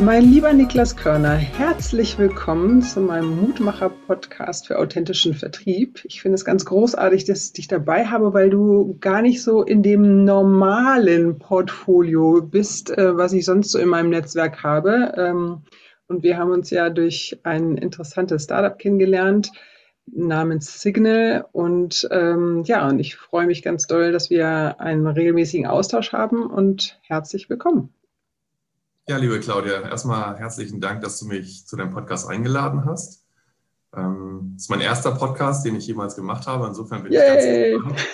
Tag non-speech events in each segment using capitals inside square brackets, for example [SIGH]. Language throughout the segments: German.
Mein lieber Niklas Körner, herzlich willkommen zu meinem Mutmacher-Podcast für authentischen Vertrieb. Ich finde es ganz großartig, dass ich dich dabei habe, weil du gar nicht so in dem normalen Portfolio bist, äh, was ich sonst so in meinem Netzwerk habe. Ähm, und wir haben uns ja durch ein interessantes Startup kennengelernt namens Signal. Und ähm, ja, und ich freue mich ganz doll, dass wir einen regelmäßigen Austausch haben und herzlich willkommen. Ja, liebe Claudia, erstmal herzlichen Dank, dass du mich zu deinem Podcast eingeladen hast. Ähm, das ist mein erster Podcast, den ich jemals gemacht habe. Insofern bin Yay. ich ganz gespannt,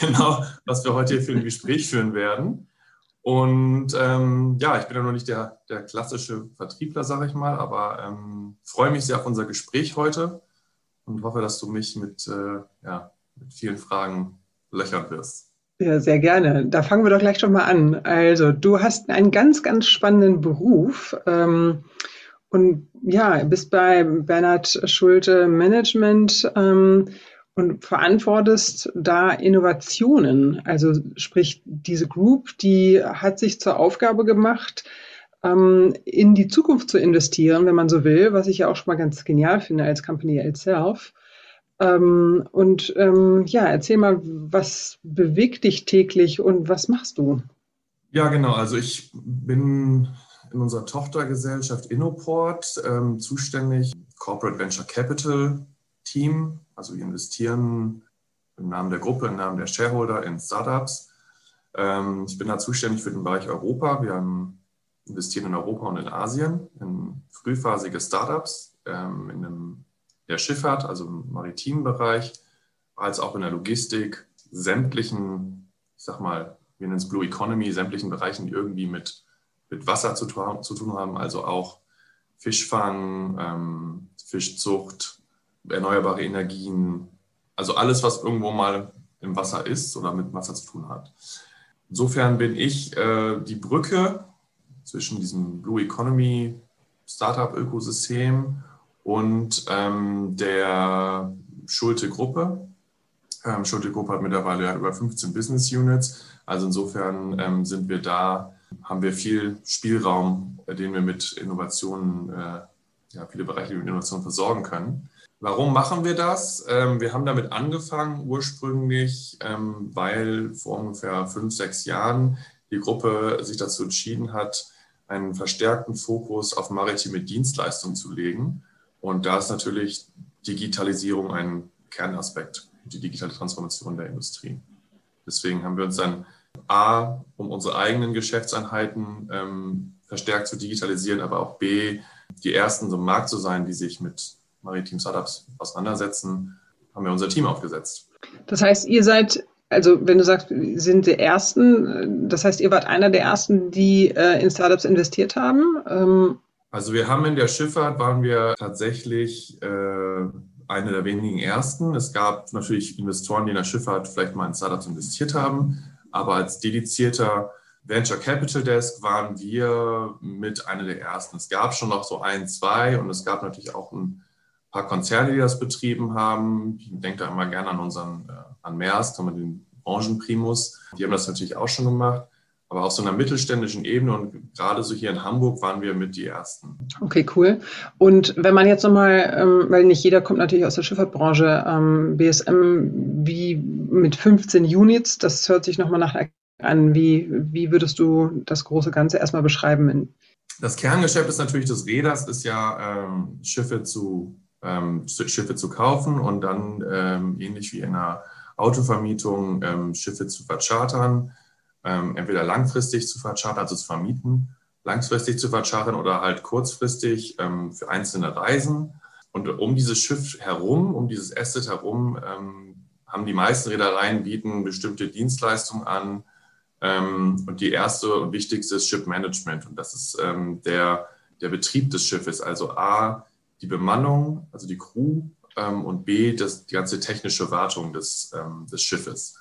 genau, was wir heute hier für ein Gespräch führen werden. Und ähm, ja, ich bin ja noch nicht der, der klassische Vertriebler, sage ich mal, aber ähm, freue mich sehr auf unser Gespräch heute und hoffe, dass du mich mit, äh, ja, mit vielen Fragen löchern wirst. Ja, sehr gerne. Da fangen wir doch gleich schon mal an. Also, du hast einen ganz, ganz spannenden Beruf. Ähm, und ja, bist bei Bernhard Schulte Management ähm, und verantwortest da Innovationen. Also sprich, diese Group, die hat sich zur Aufgabe gemacht, ähm, in die Zukunft zu investieren, wenn man so will, was ich ja auch schon mal ganz genial finde als Company itself. Ähm, und ähm, ja, erzähl mal, was bewegt dich täglich und was machst du? Ja, genau. Also ich bin in unserer Tochtergesellschaft Innoport ähm, zuständig, Corporate Venture Capital Team. Also wir investieren im Namen der Gruppe, im Namen der Shareholder in Startups. Ähm, ich bin da zuständig für den Bereich Europa. Wir haben investieren in Europa und in Asien in frühphasige Startups ähm, in einem der Schifffahrt, also im maritimen Bereich, als auch in der Logistik, sämtlichen, ich sag mal, wir nennen es Blue Economy, sämtlichen Bereichen, die irgendwie mit, mit Wasser zu, zu tun haben, also auch Fischfang, ähm, Fischzucht, erneuerbare Energien, also alles, was irgendwo mal im Wasser ist oder mit Wasser zu tun hat. Insofern bin ich äh, die Brücke zwischen diesem Blue Economy Startup-Ökosystem und ähm, der Schulte-Gruppe. Ähm, Schulte-Gruppe hat mittlerweile ja über 15 Business Units. Also insofern ähm, sind wir da, haben wir viel Spielraum, den wir mit Innovationen, äh, ja, viele Bereiche mit Innovationen versorgen können. Warum machen wir das? Ähm, wir haben damit angefangen ursprünglich, ähm, weil vor ungefähr fünf, sechs Jahren die Gruppe sich dazu entschieden hat, einen verstärkten Fokus auf maritime Dienstleistungen zu legen und da ist natürlich Digitalisierung ein Kernaspekt, die digitale Transformation der Industrie. Deswegen haben wir uns dann A, um unsere eigenen Geschäftseinheiten ähm, verstärkt zu digitalisieren, aber auch B, die ersten so im Markt zu sein, die sich mit maritimen Startups auseinandersetzen, haben wir unser Team aufgesetzt. Das heißt, ihr seid, also wenn du sagst, sind die Ersten, das heißt, ihr wart einer der Ersten, die äh, in Startups investiert haben. Ähm, also wir haben in der Schifffahrt waren wir tatsächlich äh, eine der wenigen ersten. Es gab natürlich Investoren, die in der Schifffahrt vielleicht mal in Startups investiert haben, aber als dedizierter Venture Capital Desk waren wir mit einer der ersten. Es gab schon noch so ein, zwei und es gab natürlich auch ein paar Konzerne, die das betrieben haben. Ich denke da immer gerne an unseren, äh, an Maersk, den Branchenprimus. Die haben das natürlich auch schon gemacht aber auf so einer mittelständischen Ebene und gerade so hier in Hamburg waren wir mit die Ersten. Okay, cool. Und wenn man jetzt nochmal, ähm, weil nicht jeder kommt natürlich aus der Schifffahrtbranche, ähm, BSM wie mit 15 Units, das hört sich nochmal nach an. Wie, wie würdest du das große Ganze erstmal beschreiben? Das Kerngeschäft ist natürlich des Räders, ist ja ähm, Schiffe, zu, ähm, Schiffe zu kaufen und dann ähm, ähnlich wie in einer Autovermietung ähm, Schiffe zu verchartern ähm, entweder langfristig zu verchartern, also zu vermieten, langfristig zu verchartern oder halt kurzfristig ähm, für einzelne Reisen. Und um dieses Schiff herum, um dieses Asset herum, ähm, haben die meisten Reedereien bieten bestimmte Dienstleistungen an. Ähm, und die erste und wichtigste ist Ship Management. Und das ist ähm, der, der Betrieb des Schiffes. Also A, die Bemannung, also die Crew, ähm, und B, das, die ganze technische Wartung des, des Schiffes.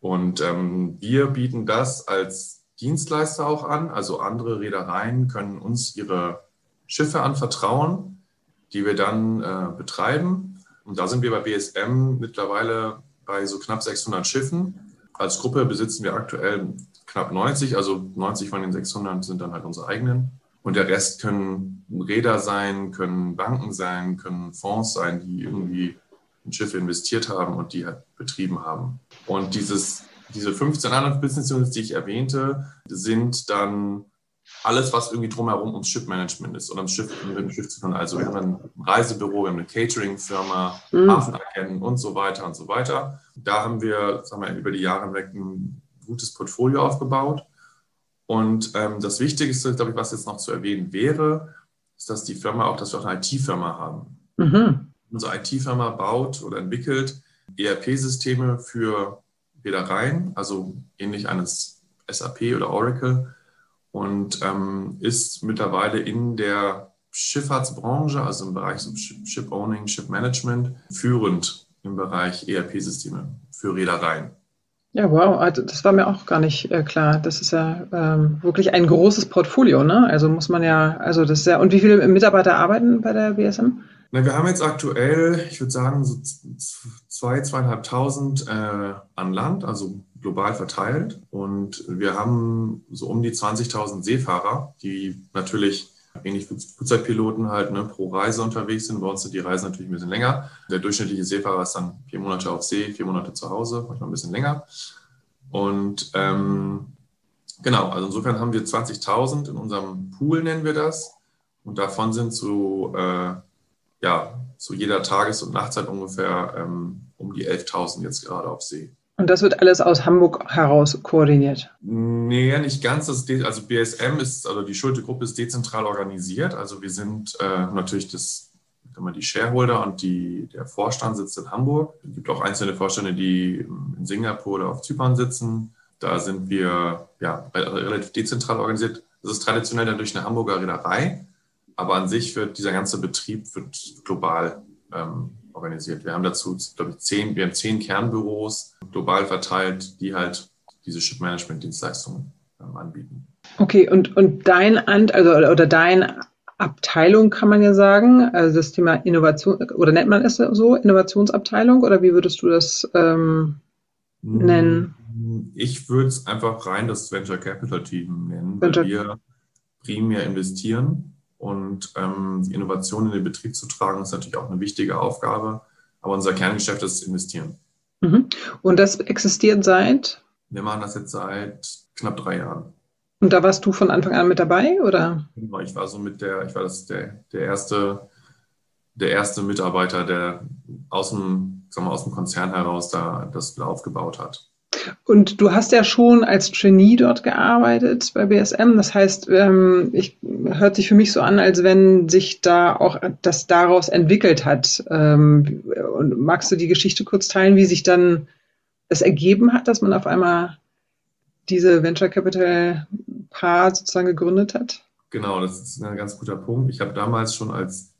Und ähm, wir bieten das als Dienstleister auch an. Also andere Reedereien können uns ihre Schiffe anvertrauen, die wir dann äh, betreiben. Und da sind wir bei BSM mittlerweile bei so knapp 600 Schiffen. Als Gruppe besitzen wir aktuell knapp 90, also 90 von den 600 sind dann halt unsere eigenen. Und der Rest können Räder sein, können Banken sein, können Fonds sein, die irgendwie in Schiffe investiert haben und die halt betrieben haben. Und dieses, diese 15 anderen Business Units, die ich erwähnte, sind dann alles, was irgendwie drumherum ums Shipmanagement ist oder ums Schiff, mit dem Schiff zu tun. Also wir haben ein Reisebüro, wir haben eine Catering-Firma, mhm. Hafenagenten und so weiter und so weiter. Da haben wir, sagen wir, über die Jahre hinweg ein gutes Portfolio aufgebaut. Und ähm, das Wichtigste, glaube ich, was jetzt noch zu erwähnen wäre, ist, dass die Firma auch, dass wir auch eine IT-Firma haben. Mhm. Unsere IT-Firma baut oder entwickelt ERP-Systeme für Reedereien, also ähnlich eines SAP oder Oracle und ähm, ist mittlerweile in der Schifffahrtsbranche, also im Bereich Ship Owning, Ship Management, führend im Bereich ERP-Systeme für Reedereien. Ja, wow, also das war mir auch gar nicht äh, klar. Das ist ja ähm, wirklich ein großes Portfolio, ne? Also muss man ja, also das ist ja, und wie viele Mitarbeiter arbeiten bei der BSM? Na, wir haben jetzt aktuell, ich würde sagen, so zwei, zweieinhalbtausend äh, an Land, also global verteilt. Und wir haben so um die 20.000 Seefahrer, die natürlich ähnlich wie Flugzeugpiloten halt ne, pro Reise unterwegs sind. Bei uns sind die Reisen natürlich ein bisschen länger. Der durchschnittliche Seefahrer ist dann vier Monate auf See, vier Monate zu Hause, manchmal ein bisschen länger. Und ähm, genau, also insofern haben wir 20.000 in unserem Pool, nennen wir das. Und davon sind so, äh, ja, zu jeder Tages- und Nachtzeit ungefähr ähm, um die 11.000 jetzt gerade auf See. Und das wird alles aus Hamburg heraus koordiniert? Nee, nicht ganz. Das, also BSM ist, also die Schulte-Gruppe ist dezentral organisiert. Also wir sind äh, natürlich das, die Shareholder und die, der Vorstand sitzt in Hamburg. Es gibt auch einzelne Vorstände, die in Singapur oder auf Zypern sitzen. Da sind wir ja, relativ dezentral organisiert. Das ist traditionell dann durch eine Hamburger Reederei, aber an sich wird dieser ganze Betrieb wird global ähm, organisiert. Wir haben dazu, glaube ich, zehn, wir haben zehn Kernbüros global verteilt, die halt diese Ship-Management-Dienstleistungen ähm, anbieten. Okay, und, und dein Ant, also oder deine Abteilung kann man ja sagen, also das Thema Innovation, oder nennt man es so, Innovationsabteilung, oder wie würdest du das ähm, nennen? Ich würde es einfach rein das Venture Capital Team nennen, Venture weil wir primär investieren und ähm, die Innovation in den Betrieb zu tragen, ist natürlich auch eine wichtige Aufgabe. Aber unser Kerngeschäft ist investieren. Mhm. Und das existiert seit? Wir machen das jetzt seit knapp drei Jahren. Und da warst du von Anfang an mit dabei, oder? Genau, ich war so mit der, ich war das der, der erste, der erste Mitarbeiter, der aus dem, sagen wir, aus dem Konzern heraus da das aufgebaut hat. Und du hast ja schon als Trainee dort gearbeitet bei BSM. Das heißt, ähm, ich, hört sich für mich so an, als wenn sich da auch das daraus entwickelt hat. Ähm, und magst du die Geschichte kurz teilen, wie sich dann es ergeben hat, dass man auf einmal diese Venture Capital Paar sozusagen gegründet hat? Genau, das ist ein ganz guter Punkt. Ich habe damals schon als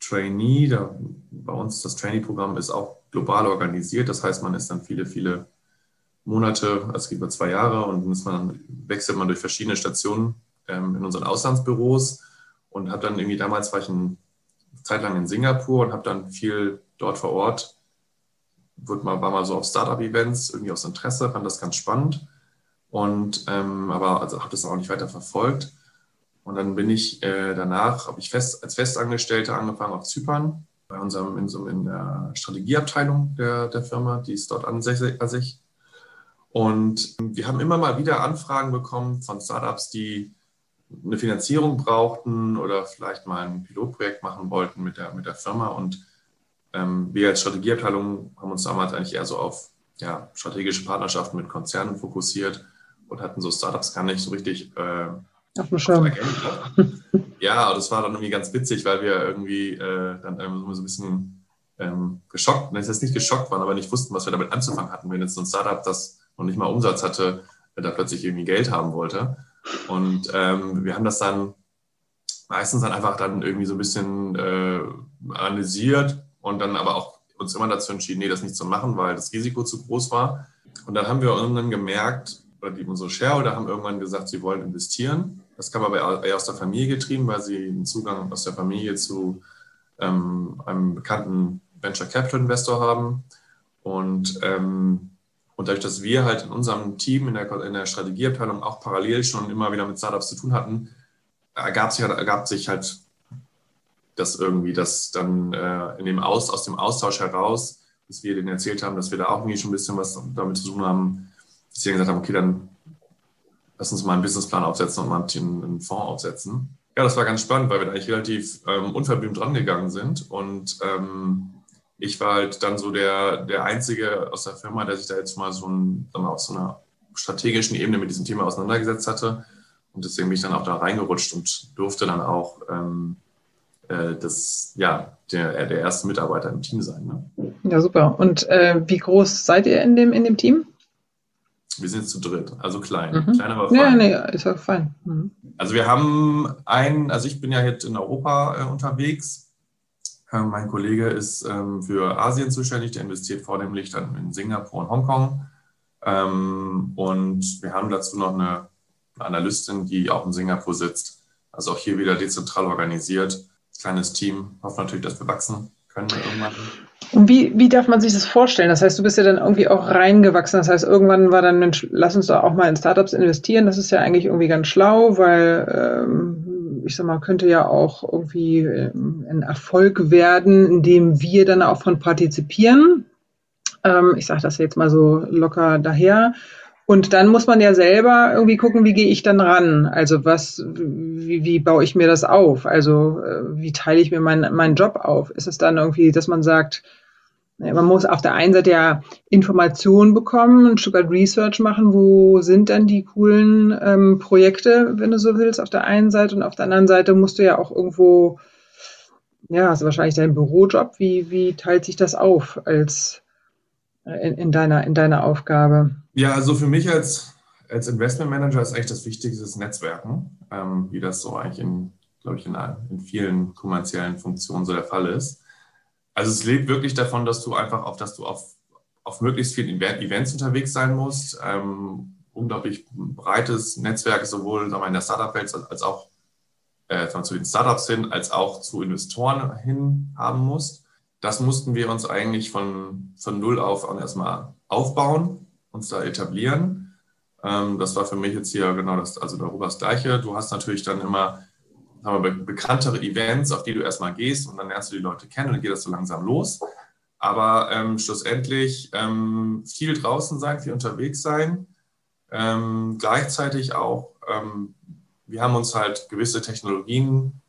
Trainee, da, bei uns das Trainee-Programm ist auch global organisiert. Das heißt, man ist dann viele, viele Monate, also es geht über zwei Jahre und man, wechselt man durch verschiedene Stationen ähm, in unseren Auslandsbüros und habe dann irgendwie damals war ich eine Zeit lang in Singapur und habe dann viel dort vor Ort, wird mal, war mal so auf Startup-Events, irgendwie aus Interesse, fand das ganz spannend und ähm, aber also habe das auch nicht weiter verfolgt. Und dann bin ich äh, danach, habe ich fest, als Festangestellter angefangen auf Zypern, bei unserem in, in der Strategieabteilung der, der Firma, die ist dort ansässig. Und wir haben immer mal wieder Anfragen bekommen von Startups, die eine Finanzierung brauchten oder vielleicht mal ein Pilotprojekt machen wollten mit der, mit der Firma. Und ähm, wir als Strategieabteilung haben uns damals eigentlich eher so auf ja, strategische Partnerschaften mit Konzernen fokussiert und hatten so Startups gar nicht so richtig äh, auf dem Schirm. [LAUGHS] Ja, das war dann irgendwie ganz witzig, weil wir irgendwie äh, dann irgendwie so ein bisschen ähm, geschockt, das heißt nicht geschockt waren, aber nicht wussten, was wir damit anzufangen hatten. Wenn jetzt so ein Startup, das und nicht mal Umsatz hatte, da plötzlich irgendwie Geld haben wollte. Und ähm, wir haben das dann meistens dann einfach dann irgendwie so ein bisschen äh, analysiert und dann aber auch uns immer dazu entschieden, nee, das nicht zu machen, weil das Risiko zu groß war. Und dann haben wir irgendwann gemerkt, oder die, unsere Shareholder haben irgendwann gesagt, sie wollen investieren. Das kam aber eher aus der Familie getrieben, weil sie einen Zugang aus der Familie zu ähm, einem bekannten Venture Capital Investor haben. Und, ähm, und dadurch, dass wir halt in unserem Team, in der, in der Strategieabteilung auch parallel schon immer wieder mit Startups zu tun hatten, ergab sich, ergab sich halt das irgendwie, dass dann äh, in dem Aus, aus dem Austausch heraus, dass wir denen erzählt haben, dass wir da auch irgendwie schon ein bisschen was damit zu tun haben, dass sie dann gesagt haben, okay, dann lass uns mal einen Businessplan aufsetzen und mal einen Fonds aufsetzen. Ja, das war ganz spannend, weil wir da eigentlich relativ ähm, unverblümt rangegangen sind. Und ähm, ich war halt dann so der, der Einzige aus der Firma, der sich da jetzt mal so ein, dann auf so einer strategischen Ebene mit diesem Thema auseinandergesetzt hatte. Und deswegen bin ich dann auch da reingerutscht und durfte dann auch ähm, äh, das, ja, der, der erste Mitarbeiter im Team sein. Ne? Ja, super. Und äh, wie groß seid ihr in dem, in dem Team? Wir sind zu dritt, also klein. Mhm. Klein, aber fein. Ja, nee, ist auch fein. Mhm. Also wir haben einen, also ich bin ja jetzt in Europa äh, unterwegs. Ähm, mein Kollege ist ähm, für Asien zuständig, der investiert vornehmlich dann in Singapur und Hongkong. Ähm, und wir haben dazu noch eine Analystin, die auch in Singapur sitzt. Also auch hier wieder dezentral organisiert. Kleines Team. Hoffe natürlich, dass wir wachsen können irgendwann. Und wie, wie darf man sich das vorstellen? Das heißt, du bist ja dann irgendwie auch reingewachsen. Das heißt, irgendwann war dann, Mensch, lass uns doch auch mal in Startups investieren. Das ist ja eigentlich irgendwie ganz schlau, weil ähm, ich sag mal, könnte ja auch irgendwie ähm, ein Erfolg werden, indem wir dann auch von partizipieren. Ähm, ich sage das jetzt mal so locker daher. Und dann muss man ja selber irgendwie gucken, wie gehe ich dann ran? Also was, wie, wie baue ich mir das auf? Also äh, wie teile ich mir meinen meinen Job auf? Ist es dann irgendwie, dass man sagt, man muss auf der einen Seite ja Informationen bekommen, ein Stück weit Research machen, wo sind dann die coolen ähm, Projekte, wenn du so willst, auf der einen Seite und auf der anderen Seite musst du ja auch irgendwo, ja, also wahrscheinlich dein Bürojob, wie, wie teilt sich das auf als in, in, deiner, in deiner Aufgabe? Ja, also für mich als, als Investment Manager ist eigentlich das Wichtigste das Netzwerken, ähm, wie das so eigentlich in, glaube ich, in, in vielen kommerziellen Funktionen so der Fall ist. Also es lebt wirklich davon, dass du einfach auf, dass du auf, auf möglichst vielen Events unterwegs sein musst, ähm, unglaublich breites Netzwerk, sowohl sagen wir, in der Startup-Welt als auch äh, zu den Startups hin, als auch zu Investoren hin haben musst das mussten wir uns eigentlich von, von null auf erstmal aufbauen, uns da etablieren. Ähm, das war für mich jetzt hier genau das, also darüber das Gleiche. Du hast natürlich dann immer wir, bekanntere Events, auf die du erstmal gehst und dann lernst du die Leute kennen und dann geht das so langsam los. Aber ähm, schlussendlich ähm, viel draußen sein, viel unterwegs sein. Ähm, gleichzeitig auch, ähm, wir haben uns halt gewisse Technologien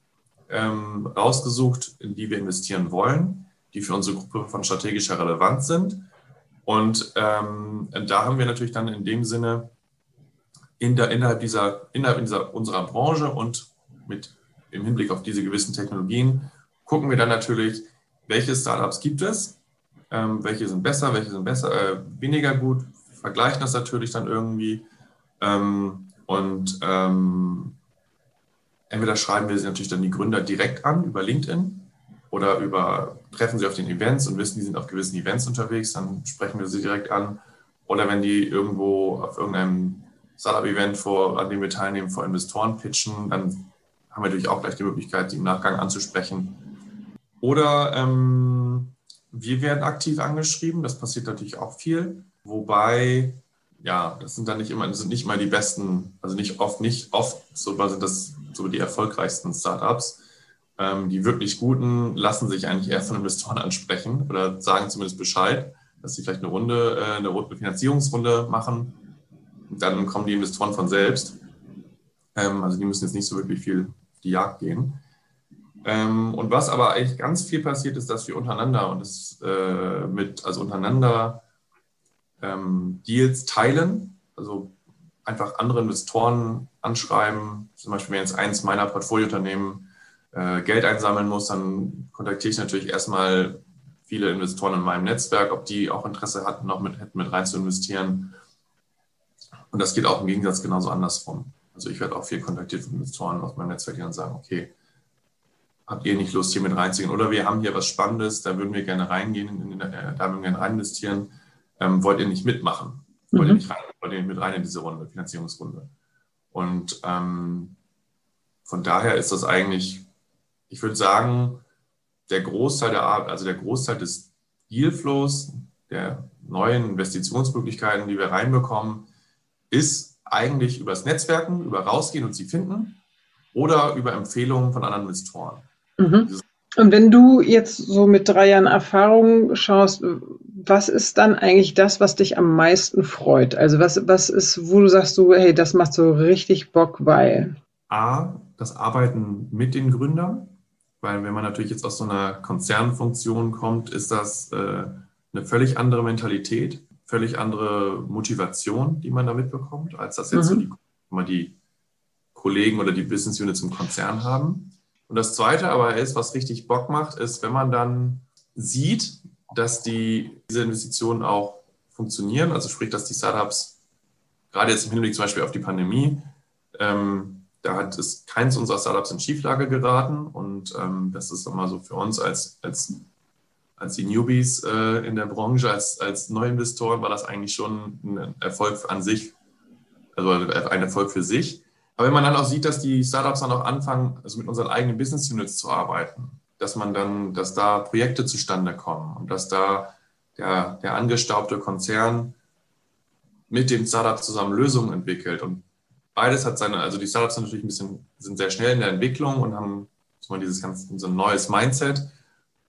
ähm, rausgesucht, in die wir investieren wollen die für unsere Gruppe von strategischer Relevanz sind. Und ähm, da haben wir natürlich dann in dem Sinne in der, innerhalb, dieser, innerhalb dieser, unserer Branche und mit im Hinblick auf diese gewissen Technologien. Gucken wir dann natürlich, welche Startups gibt es, ähm, welche sind besser, welche sind besser, äh, weniger gut, vergleichen das natürlich dann irgendwie. Ähm, und ähm, entweder schreiben wir sie natürlich dann die Gründer direkt an über LinkedIn oder über treffen sie auf den Events und wissen, die sind auf gewissen Events unterwegs, dann sprechen wir sie direkt an. Oder wenn die irgendwo auf irgendeinem Startup-Event, an dem wir teilnehmen, vor Investoren pitchen, dann haben wir natürlich auch gleich die Möglichkeit, die im Nachgang anzusprechen. Oder ähm, wir werden aktiv angeschrieben, das passiert natürlich auch viel, wobei, ja, das sind dann nicht immer, das sind nicht mal die besten, also nicht oft, nicht oft, so sind das so die erfolgreichsten Startups ähm, die wirklich guten lassen sich eigentlich eher von Investoren ansprechen oder sagen zumindest Bescheid, dass sie vielleicht eine Runde, äh, eine Finanzierungsrunde machen. Dann kommen die Investoren von selbst. Ähm, also die müssen jetzt nicht so wirklich viel die Jagd gehen. Ähm, und was aber eigentlich ganz viel passiert ist, dass wir untereinander und das äh, mit, also untereinander Deals teilen, also einfach andere Investoren anschreiben. Zum Beispiel, wenn jetzt eins meiner Portfoliounternehmen äh, Geld einsammeln muss, dann kontaktiere ich natürlich erstmal viele Investoren in meinem Netzwerk, ob die auch Interesse hatten, noch mit, mit rein zu investieren. Und das geht auch im Gegensatz genauso andersrum. Also ich werde auch viel kontaktiert von Investoren aus meinem Netzwerk, die dann sagen, okay, habt ihr nicht Lust, hier mit reinzugehen? Oder wir haben hier was Spannendes, da würden wir gerne reingehen, in, in, da würden wir gerne rein investieren. Ähm, wollt ihr nicht mitmachen? Ich wollte, mhm. nicht rein, wollte nicht mit rein in diese Runde, Finanzierungsrunde. Und ähm, von daher ist das eigentlich, ich würde sagen, der Großteil der Art, also der Großteil des Dealflows, der neuen Investitionsmöglichkeiten, die wir reinbekommen, ist eigentlich übers Netzwerken, über rausgehen und sie finden oder über Empfehlungen von anderen Investoren. Mhm. Und wenn du jetzt so mit drei Jahren Erfahrung schaust, was ist dann eigentlich das, was dich am meisten freut? Also was, was ist, wo du sagst so, hey, das macht so richtig Bock, weil? A, das Arbeiten mit den Gründern, weil wenn man natürlich jetzt aus so einer Konzernfunktion kommt, ist das äh, eine völlig andere Mentalität, völlig andere Motivation, die man da mitbekommt, als das jetzt mhm. so die, mal die Kollegen oder die Business Units im Konzern haben. Und das Zweite aber ist, was richtig Bock macht, ist, wenn man dann sieht, dass die, diese Investitionen auch funktionieren, also sprich, dass die Startups, gerade jetzt im Hinblick zum Beispiel auf die Pandemie, ähm, da hat es keins unserer Startups in Schieflage geraten und ähm, das ist immer so für uns als, als, als die Newbies äh, in der Branche, als, als Neuinvestoren war das eigentlich schon ein Erfolg an sich, also ein Erfolg für sich. Aber wenn man dann auch sieht, dass die Startups dann auch anfangen, also mit unseren eigenen Business Units zu arbeiten, dass man dann, dass da Projekte zustande kommen und dass da der, der angestaubte Konzern mit dem Startup zusammen Lösungen entwickelt. Und beides hat seine, also die Startups sind natürlich ein bisschen, sind sehr schnell in der Entwicklung und haben so dieses ganze, so ein neues Mindset.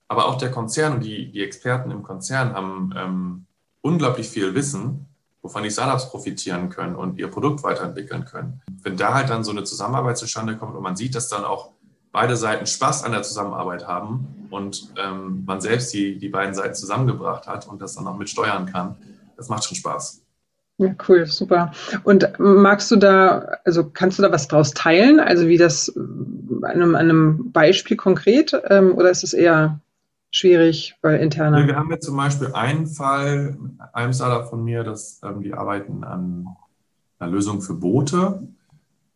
Aber auch der Konzern und die, die Experten im Konzern haben ähm, unglaublich viel Wissen wovon die Startups profitieren können und ihr Produkt weiterentwickeln können. Wenn da halt dann so eine Zusammenarbeit zustande kommt und man sieht, dass dann auch beide Seiten Spaß an der Zusammenarbeit haben und ähm, man selbst die, die beiden Seiten zusammengebracht hat und das dann auch mit steuern kann, das macht schon Spaß. Ja, cool, super. Und magst du da, also kannst du da was draus teilen? Also wie das an einem, einem Beispiel konkret ähm, oder ist es eher schwierig bei interner. Wir haben jetzt zum Beispiel einen Fall, einem Startup von mir, dass ähm, die arbeiten an einer Lösung für Boote.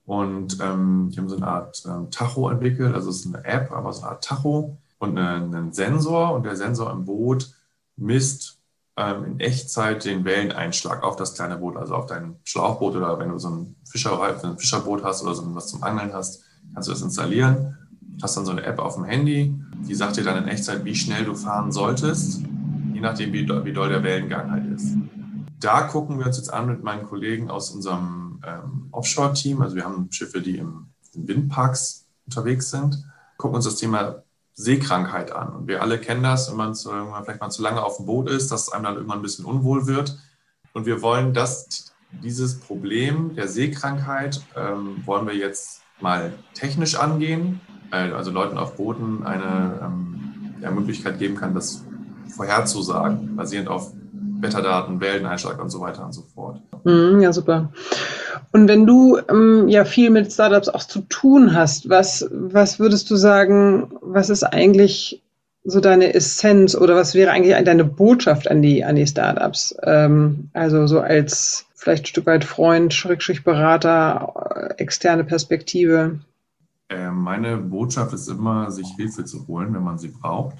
Und ähm, die haben so eine Art ähm, Tacho entwickelt, also es ist eine App, aber so eine Art Tacho und eine, einen Sensor. Und der Sensor im Boot misst ähm, in Echtzeit den Welleneinschlag auf das kleine Boot, also auf dein Schlauchboot oder wenn du so ein, Fischer, ein Fischerboot hast oder so was zum Angeln hast, kannst du das installieren. Hast dann so eine App auf dem Handy, die sagt dir dann in Echtzeit, wie schnell du fahren solltest, je nachdem, wie, wie doll der Wellengang halt ist. Da gucken wir uns jetzt an mit meinen Kollegen aus unserem ähm, Offshore-Team. Also wir haben Schiffe, die im, in Windparks unterwegs sind, gucken uns das Thema Seekrankheit an. Und wir alle kennen das, wenn man, zu, wenn man vielleicht mal zu lange auf dem Boot ist, dass einem dann irgendwann ein bisschen unwohl wird. Und wir wollen das, dieses Problem der Seekrankheit, ähm, wollen wir jetzt mal technisch angehen also Leuten auf Booten eine ähm, ja, Möglichkeit geben kann, das vorherzusagen, basierend auf Wetterdaten, Welleneinschlag und so weiter und so fort. Mhm, ja, super. Und wenn du ähm, ja viel mit Startups auch zu tun hast, was, was würdest du sagen, was ist eigentlich so deine Essenz oder was wäre eigentlich deine Botschaft an die, an die Startups? Ähm, also so als vielleicht ein Stück weit Freund, Schrägstrich Berater, äh, externe Perspektive. Äh, meine Botschaft ist immer, sich Hilfe zu holen, wenn man sie braucht.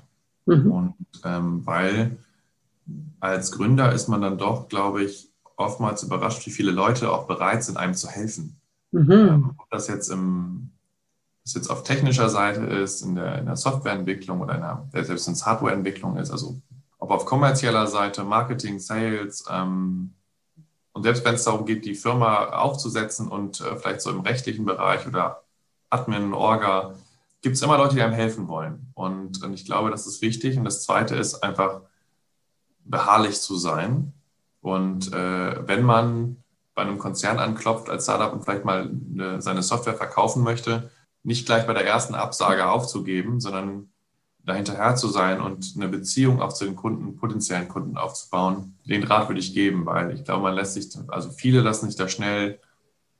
Mhm. Und ähm, weil als Gründer ist man dann doch, glaube ich, oftmals überrascht, wie viele Leute auch bereit sind, einem zu helfen. Mhm. Ähm, ob das jetzt, im, das jetzt auf technischer Seite ist, in der, in der Softwareentwicklung oder in der, selbst in der Hardwareentwicklung ist, also ob auf kommerzieller Seite, Marketing, Sales, ähm, und selbst wenn es darum geht, die Firma aufzusetzen und äh, vielleicht so im rechtlichen Bereich oder Admin, Orga, gibt es immer Leute, die einem helfen wollen. Und, und ich glaube, das ist wichtig. Und das Zweite ist einfach beharrlich zu sein. Und äh, wenn man bei einem Konzern anklopft als Startup und vielleicht mal eine, seine Software verkaufen möchte, nicht gleich bei der ersten Absage aufzugeben, sondern dahinterher zu sein und eine Beziehung auch zu den Kunden, potenziellen Kunden aufzubauen. Den Rat würde ich geben, weil ich glaube, man lässt sich, also viele lassen sich da schnell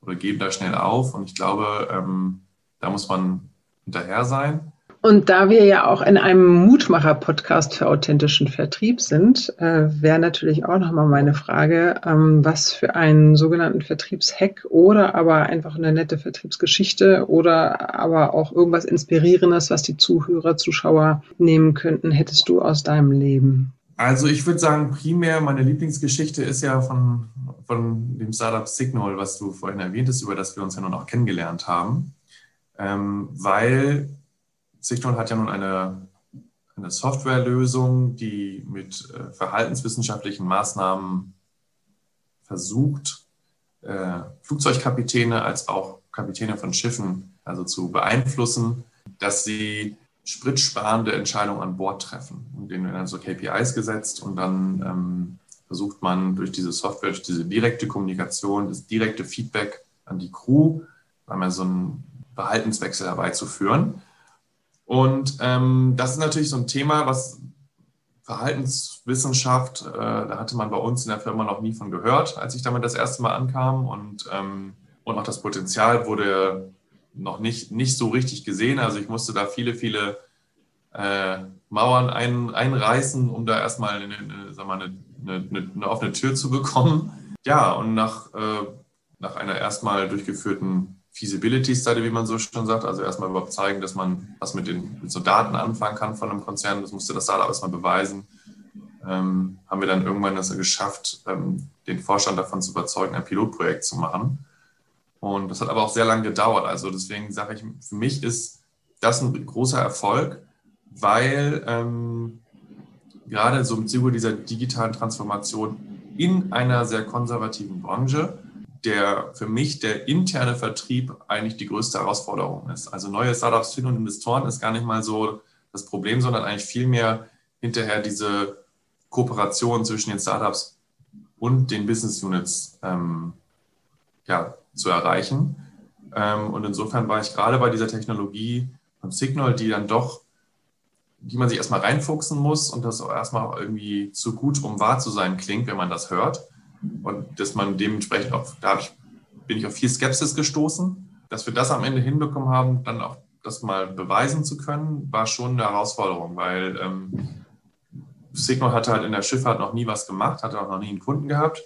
oder geben da schnell auf. Und ich glaube, ähm, da muss man hinterher sein. Und da wir ja auch in einem Mutmacher-Podcast für authentischen Vertrieb sind, äh, wäre natürlich auch nochmal meine Frage, ähm, was für einen sogenannten Vertriebshack oder aber einfach eine nette Vertriebsgeschichte oder aber auch irgendwas Inspirierendes, was die Zuhörer, Zuschauer nehmen könnten, hättest du aus deinem Leben? Also ich würde sagen, primär meine Lieblingsgeschichte ist ja von, von dem Startup Signal, was du vorhin erwähnt hast, über das wir uns ja nun auch kennengelernt haben. Ähm, weil Signal hat ja nun eine, eine Softwarelösung, die mit äh, verhaltenswissenschaftlichen Maßnahmen versucht, äh, Flugzeugkapitäne als auch Kapitäne von Schiffen also zu beeinflussen, dass sie spritsparende Entscheidungen an Bord treffen. Und denen werden dann so KPIs gesetzt und dann ähm, versucht man durch diese Software, durch diese direkte Kommunikation, das direkte Feedback an die Crew, einmal so einen Verhaltenswechsel herbeizuführen. Und ähm, das ist natürlich so ein Thema, was Verhaltenswissenschaft, äh, da hatte man bei uns in der Firma noch nie von gehört, als ich damit das erste Mal ankam. Und, ähm, und auch das Potenzial wurde noch nicht, nicht so richtig gesehen. Also ich musste da viele, viele äh, Mauern ein, einreißen, um da erstmal eine, eine, sag mal, eine, eine, eine offene Tür zu bekommen. Ja, und nach, äh, nach einer erstmal durchgeführten Feasibility Study, wie man so schon sagt, also erstmal überhaupt zeigen, dass man was mit, den, mit so Daten anfangen kann von einem Konzern, das musste das Startup erstmal beweisen, ähm, haben wir dann irgendwann das geschafft, ähm, den Vorstand davon zu überzeugen, ein Pilotprojekt zu machen. Und das hat aber auch sehr lange gedauert. Also deswegen sage ich, für mich ist das ein großer Erfolg, weil ähm, gerade so im Zuge dieser digitalen Transformation in einer sehr konservativen Branche der für mich der interne Vertrieb eigentlich die größte Herausforderung ist. Also neue Startups finden und Investoren ist gar nicht mal so das Problem, sondern eigentlich vielmehr hinterher diese Kooperation zwischen den Startups und den Business Units ähm, ja, zu erreichen. Ähm, und insofern war ich gerade bei dieser Technologie von Signal, die dann doch, die man sich erstmal reinfuchsen muss und das auch erstmal irgendwie zu gut, um wahr zu sein klingt, wenn man das hört. Und dass man dementsprechend auch, da bin ich auf viel Skepsis gestoßen. Dass wir das am Ende hinbekommen haben, dann auch das mal beweisen zu können, war schon eine Herausforderung, weil ähm, Signal hatte halt in der Schifffahrt noch nie was gemacht, hatte auch noch nie einen Kunden gehabt.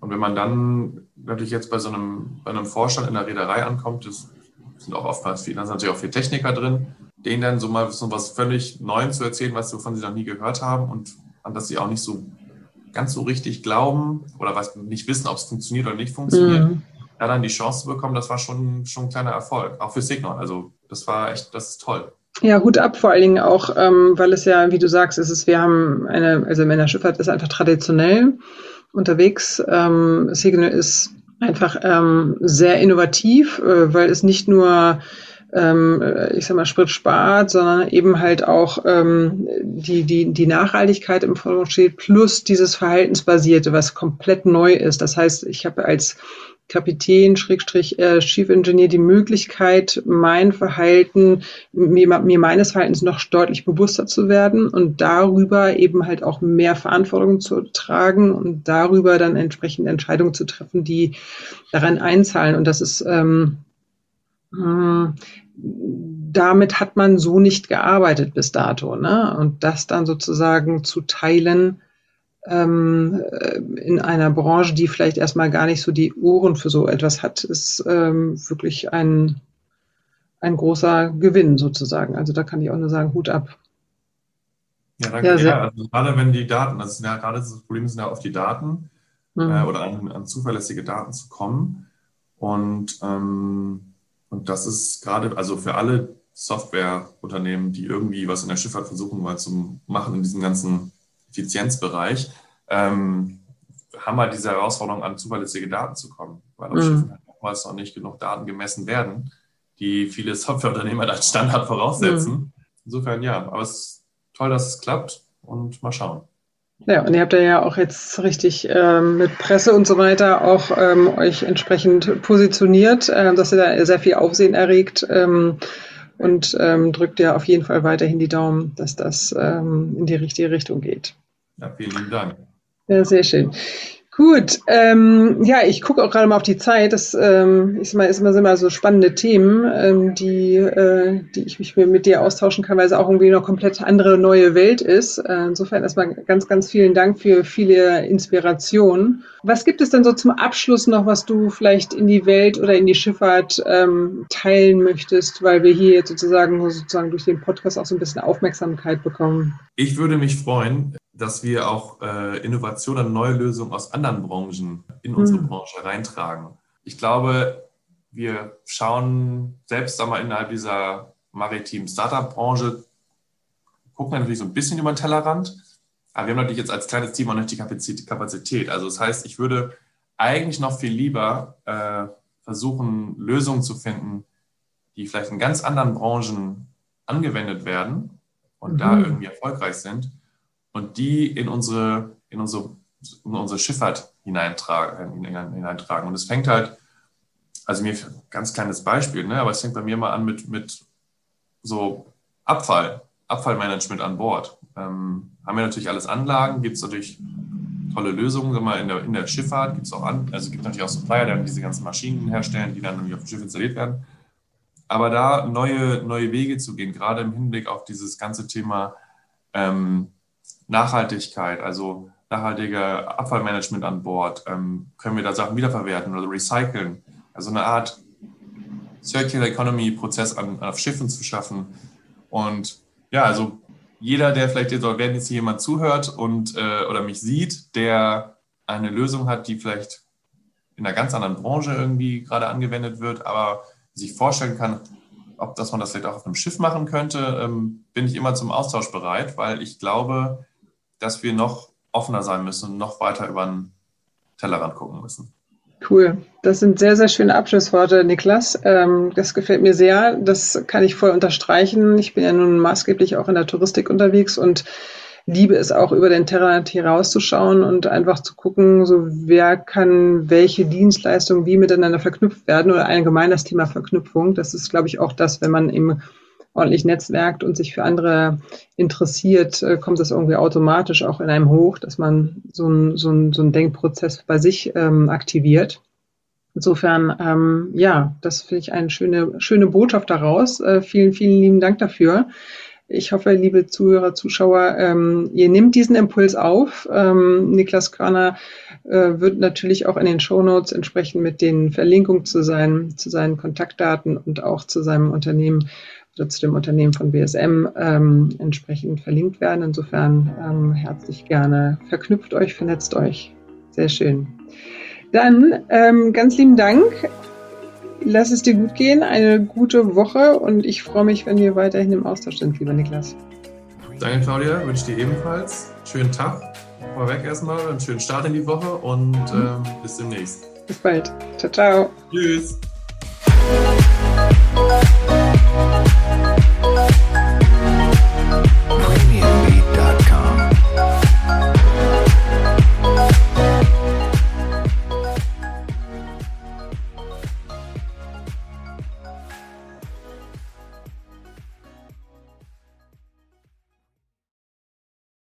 Und wenn man dann natürlich jetzt bei so einem, bei einem Vorstand in der Reederei ankommt, das sind auch oftmals viele, da sind natürlich auch viele Techniker drin, denen dann so mal so was völlig Neues zu erzählen, was wovon sie noch nie gehört haben und an das sie auch nicht so ganz so richtig glauben oder was nicht wissen, ob es funktioniert oder nicht funktioniert, mhm. da dann die Chance zu bekommen, das war schon, schon ein kleiner Erfolg, auch für Signal. Also das war echt, das ist toll. Ja, Hut ab, vor allen Dingen auch, ähm, weil es ja, wie du sagst, ist es, wir haben eine, also Männerschifffahrt ist einfach traditionell unterwegs. Ähm, Signal ist einfach ähm, sehr innovativ, äh, weil es nicht nur ähm, äh, ich sag mal, Sprit spart, sondern eben halt auch ähm, die, die, die Nachhaltigkeit im Vordergrund steht, plus dieses Verhaltensbasierte, was komplett neu ist. Das heißt, ich habe als Kapitän, Schrägstrich, äh, Chief Engineer die Möglichkeit, mein Verhalten, mir, mir meines Verhaltens noch deutlich bewusster zu werden und darüber eben halt auch mehr Verantwortung zu tragen und darüber dann entsprechende Entscheidungen zu treffen, die daran einzahlen. Und das ist ähm, hm, damit hat man so nicht gearbeitet bis dato. Ne? Und das dann sozusagen zu teilen ähm, äh, in einer Branche, die vielleicht erstmal gar nicht so die Ohren für so etwas hat, ist ähm, wirklich ein, ein großer Gewinn sozusagen. Also da kann ich auch nur sagen, Hut ab. Ja, danke. Ja, ja also gerade wenn die Daten, ist ja gerade das Problem sind ja oft die Daten mhm. äh, oder an, an, zuverlässige Daten zu kommen. Und ähm, und das ist gerade, also für alle Softwareunternehmen, die irgendwie was in der Schifffahrt versuchen mal zu machen in diesem ganzen Effizienzbereich, ähm, haben wir diese Herausforderung, an zuverlässige Daten zu kommen, weil auf mhm. Schiffen halt oftmals noch nicht genug Daten gemessen werden, die viele [LAUGHS] Softwareunternehmen als Standard voraussetzen. Mhm. Insofern ja, aber es ist toll, dass es klappt und mal schauen. Ja, und ihr habt ja auch jetzt richtig ähm, mit Presse und so weiter auch ähm, euch entsprechend positioniert, äh, dass ihr da sehr viel Aufsehen erregt ähm, und ähm, drückt ja auf jeden Fall weiterhin die Daumen, dass das ähm, in die richtige Richtung geht. Ja, vielen Dank. Ja, sehr schön. Gut, ähm, ja, ich gucke auch gerade mal auf die Zeit. Das ähm, ist immer, ist immer, immer so spannende Themen, ähm, die, äh, die ich mich mit dir austauschen kann, weil es auch irgendwie noch komplett andere neue Welt ist. Äh, insofern erstmal ganz, ganz vielen Dank für viele Inspirationen. Was gibt es denn so zum Abschluss noch, was du vielleicht in die Welt oder in die Schifffahrt ähm, teilen möchtest, weil wir hier jetzt sozusagen, sozusagen durch den Podcast auch so ein bisschen Aufmerksamkeit bekommen? Ich würde mich freuen, dass wir auch äh, Innovationen und neue Lösungen aus anderen Branchen in unsere mhm. Branche reintragen. Ich glaube, wir schauen selbst einmal innerhalb dieser maritimen Startup-Branche, gucken natürlich so ein bisschen über den Tellerrand, aber wir haben natürlich jetzt als kleines Team auch nicht die Kapazität. Also das heißt, ich würde eigentlich noch viel lieber äh, versuchen, Lösungen zu finden, die vielleicht in ganz anderen Branchen angewendet werden und mhm. da irgendwie erfolgreich sind und die in unsere, in unsere, in unsere Schifffahrt hineintragen, hineintragen. Und es fängt halt, also mir ganz kleines Beispiel, ne, aber es fängt bei mir mal an mit, mit so Abfall, Abfallmanagement an Bord. Ähm, haben wir natürlich alles Anlagen, gibt es natürlich tolle Lösungen. Mal, in, der, in der Schifffahrt gibt es auch an, also gibt natürlich auch Supplier, die dann diese ganzen Maschinen herstellen, die dann auf dem Schiff installiert werden. Aber da neue, neue Wege zu gehen, gerade im Hinblick auf dieses ganze Thema ähm, Nachhaltigkeit, also nachhaltiger Abfallmanagement an Bord, ähm, können wir da Sachen wiederverwerten oder recyceln. Also eine Art Circular Economy Prozess an, auf Schiffen zu schaffen. Und ja, also jeder, der vielleicht jetzt, wenn jetzt hier jemand zuhört und äh, oder mich sieht, der eine Lösung hat, die vielleicht in einer ganz anderen Branche irgendwie gerade angewendet wird, aber sich vorstellen kann, ob dass man das vielleicht auch auf einem Schiff machen könnte, ähm, bin ich immer zum Austausch bereit, weil ich glaube, dass wir noch offener sein müssen und noch weiter über den Tellerrand gucken müssen. Cool. Das sind sehr, sehr schöne Abschlussworte, Niklas. Ähm, das gefällt mir sehr. Das kann ich voll unterstreichen. Ich bin ja nun maßgeblich auch in der Touristik unterwegs und liebe es auch über den Tellerrand herauszuschauen und einfach zu gucken, so wer kann welche Dienstleistungen wie miteinander verknüpft werden oder allgemein das Thema Verknüpfung. Das ist, glaube ich, auch das, wenn man im ordentlich netzwerkt und sich für andere interessiert, äh, kommt das irgendwie automatisch auch in einem hoch, dass man so einen so so ein Denkprozess bei sich ähm, aktiviert. Insofern, ähm, ja, das finde ich eine schöne, schöne Botschaft daraus. Äh, vielen, vielen lieben Dank dafür. Ich hoffe, liebe Zuhörer, Zuschauer, ähm, ihr nehmt diesen Impuls auf. Ähm, Niklas Körner äh, wird natürlich auch in den Show Notes entsprechend mit den Verlinkungen zu seinen, zu seinen Kontaktdaten und auch zu seinem Unternehmen oder zu dem Unternehmen von BSM ähm, entsprechend verlinkt werden. Insofern ähm, herzlich gerne verknüpft euch, vernetzt euch. Sehr schön. Dann ähm, ganz lieben Dank. Lass es dir gut gehen, eine gute Woche und ich freue mich, wenn wir weiterhin im Austausch sind, lieber Niklas. Danke, Claudia. Wünsche dir ebenfalls schönen Tag. Vorweg erstmal, einen schönen Start in die Woche und mhm. ähm, bis demnächst. Bis bald. Ciao, ciao. Tschüss.